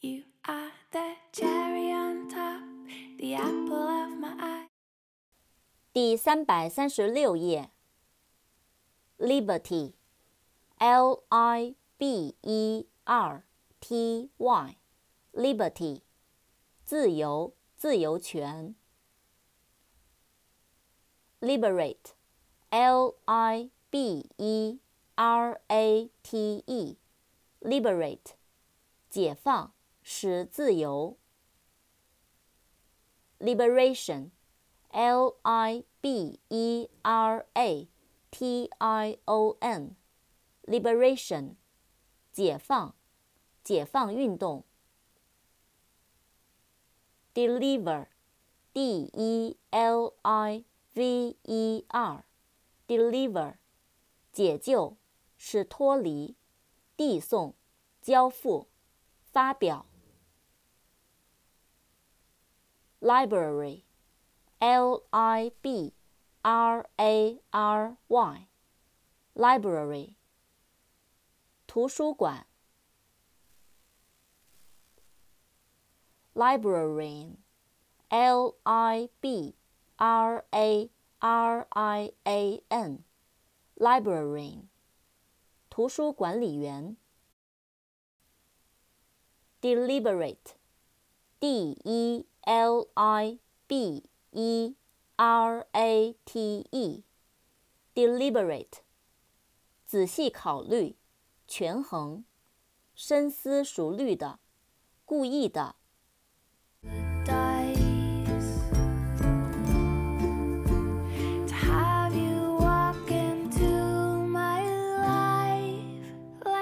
You are the cherry on top, the apple of my eye. 第三百三十六页。Liberty，L I B E R T Y，Liberty，自由、自由权。Liberate，L I B E R A T E，Liberate，解放。 使自由。Liberation，L I B E R A T I O N，Liberation，解放，解放运动。Deliver，D E L I V E R，Deliver，解救，是脱离，递送，交付，发表。library, L I B R A R Y, library, 图书馆。librarian, L I B R A R I A N, librarian, 图书管理员。deliberate, D E L I B E R A T E，deliberate，仔细考虑，权衡，深思熟虑的，故意的。